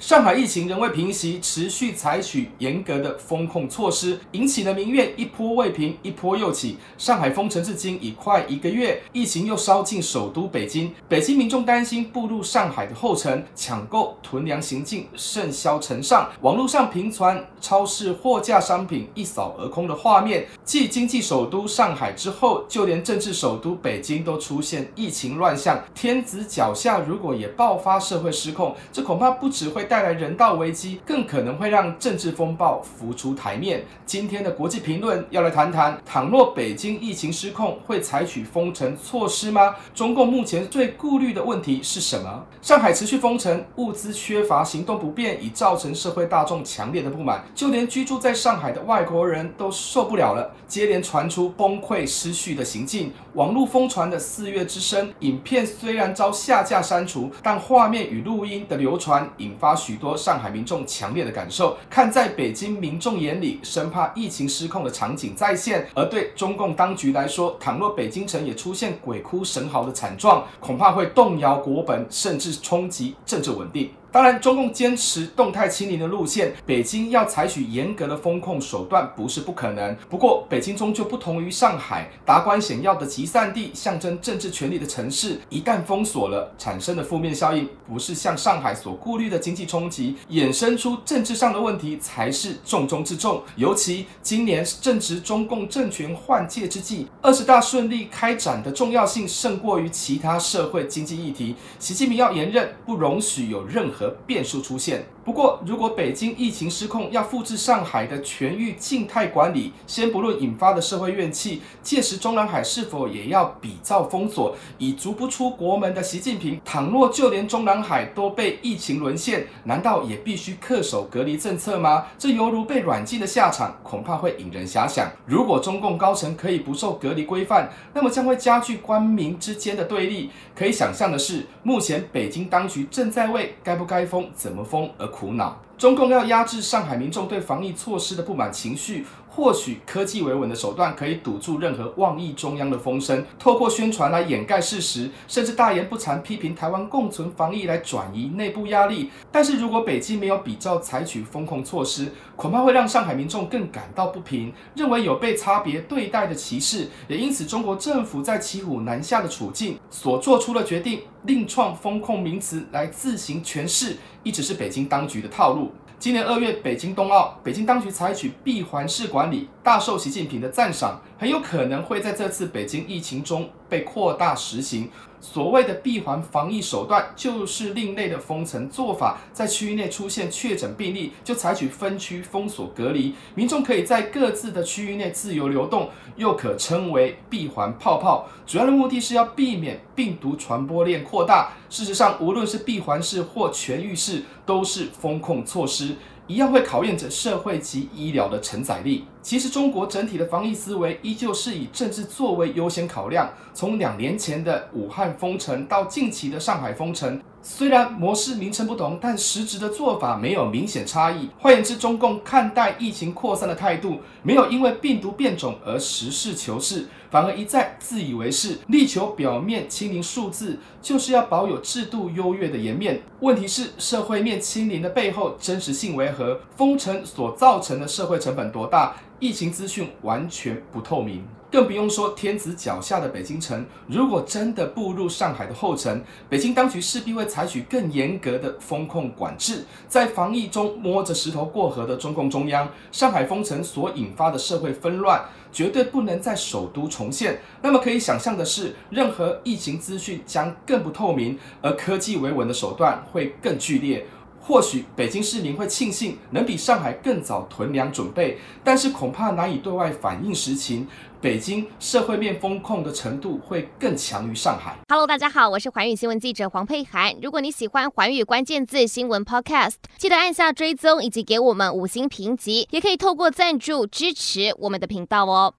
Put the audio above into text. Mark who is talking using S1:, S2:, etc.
S1: 上海疫情仍未平息，持续采取严格的封控措施，引起的民怨一波未平，一波又起。上海封城至今已快一个月，疫情又烧进首都北京，北京民众担心步入上海的后尘，抢购囤粮行径甚嚣尘上。网络上频传超市货架商品一扫而空的画面。继经济首都上海之后，就连政治首都北京都出现疫情乱象。天子脚下如果也爆发社会失控，这恐怕不只会。带来人道危机，更可能会让政治风暴浮出台面。今天的国际评论要来谈谈：倘若北京疫情失控，会采取封城措施吗？中共目前最顾虑的问题是什么？上海持续封城，物资缺乏，行动不便，已造成社会大众强烈的不满。就连居住在上海的外国人都受不了了，接连传出崩溃失序的行径。网络疯传的《四月之声》影片虽然遭下架删除，但画面与录音的流传引发。许多上海民众强烈的感受，看在北京民众眼里，生怕疫情失控的场景再现；而对中共当局来说，倘若北京城也出现鬼哭神嚎的惨状，恐怕会动摇国本，甚至冲击政治稳定。当然，中共坚持动态清零的路线，北京要采取严格的风控手段不是不可能。不过，北京终究不同于上海，达官显要的集散地，象征政治权力的城市，一旦封锁了，产生的负面效应，不是像上海所顾虑的经济冲击，衍生出政治上的问题才是重中之重。尤其今年正值中共政权换届之际，二十大顺利开展的重要性胜过于其他社会经济议题。习近平要连任，不容许有任何。和变数出现。不过，如果北京疫情失控，要复制上海的全域静态管理，先不论引发的社会怨气，届时中南海是否也要比照封锁？已足不出国门的习近平，倘若就连中南海都被疫情沦陷，难道也必须恪守隔离政策吗？这犹如被软禁的下场，恐怕会引人遐想。如果中共高层可以不受隔离规范，那么将会加剧官民之间的对立。可以想象的是，目前北京当局正在为该不该封、怎么封而苦恼。中共要压制上海民众对防疫措施的不满情绪，或许科技维稳的手段可以堵住任何妄议中央的风声，透过宣传来掩盖事实，甚至大言不惭批评台湾共存防疫来转移内部压力。但是如果北京没有比照采取封控措施，恐怕会让上海民众更感到不平，认为有被差别对待的歧视。也因此，中国政府在骑虎难下的处境所做出的决定，另创封控名词来自行诠释，一直是北京当局的套路。今年二月，北京冬奥，北京当局采取闭环式管理，大受习近平的赞赏，很有可能会在这次北京疫情中被扩大实行。所谓的闭环防疫手段，就是另类的封城做法，在区域内出现确诊病例，就采取分区封锁隔离，民众可以在各自的区域内自由流动，又可称为闭环泡泡。主要的目的是要避免病毒传播链扩大。事实上，无论是闭环式或全域式，都是封控措施。一样会考验着社会及医疗的承载力。其实，中国整体的防疫思维依旧是以政治作为优先考量。从两年前的武汉封城到近期的上海封城，虽然模式名称不同，但实质的做法没有明显差异。换言之，中共看待疫情扩散的态度，没有因为病毒变种而实事求是，反而一再自以为是，力求表面清零数字，就是要保有制度优越的颜面。问题是，社会面清零的背后真实性为何？封城所造成的社会成本多大？疫情资讯完全不透明，更不用说天子脚下的北京城。如果真的步入上海的后尘，北京当局势必会采取更严格的风控管制。在防疫中摸着石头过河的中共中央，上海封城所引发的社会纷乱，绝对不能在首都重现。那么可以想象的是，任何疫情资讯将更不透明，而科技维稳的手段会更剧烈。或许北京市民会庆幸能比上海更早囤粮准备，但是恐怕难以对外反映实情。北京社会面封控的程度会更强于上海。
S2: Hello，大家好，我是寰宇新闻记者黄佩涵。如果你喜欢寰宇关键字新闻 Podcast，记得按下追踪以及给我们五星评级，也可以透过赞助支持我们的频道哦。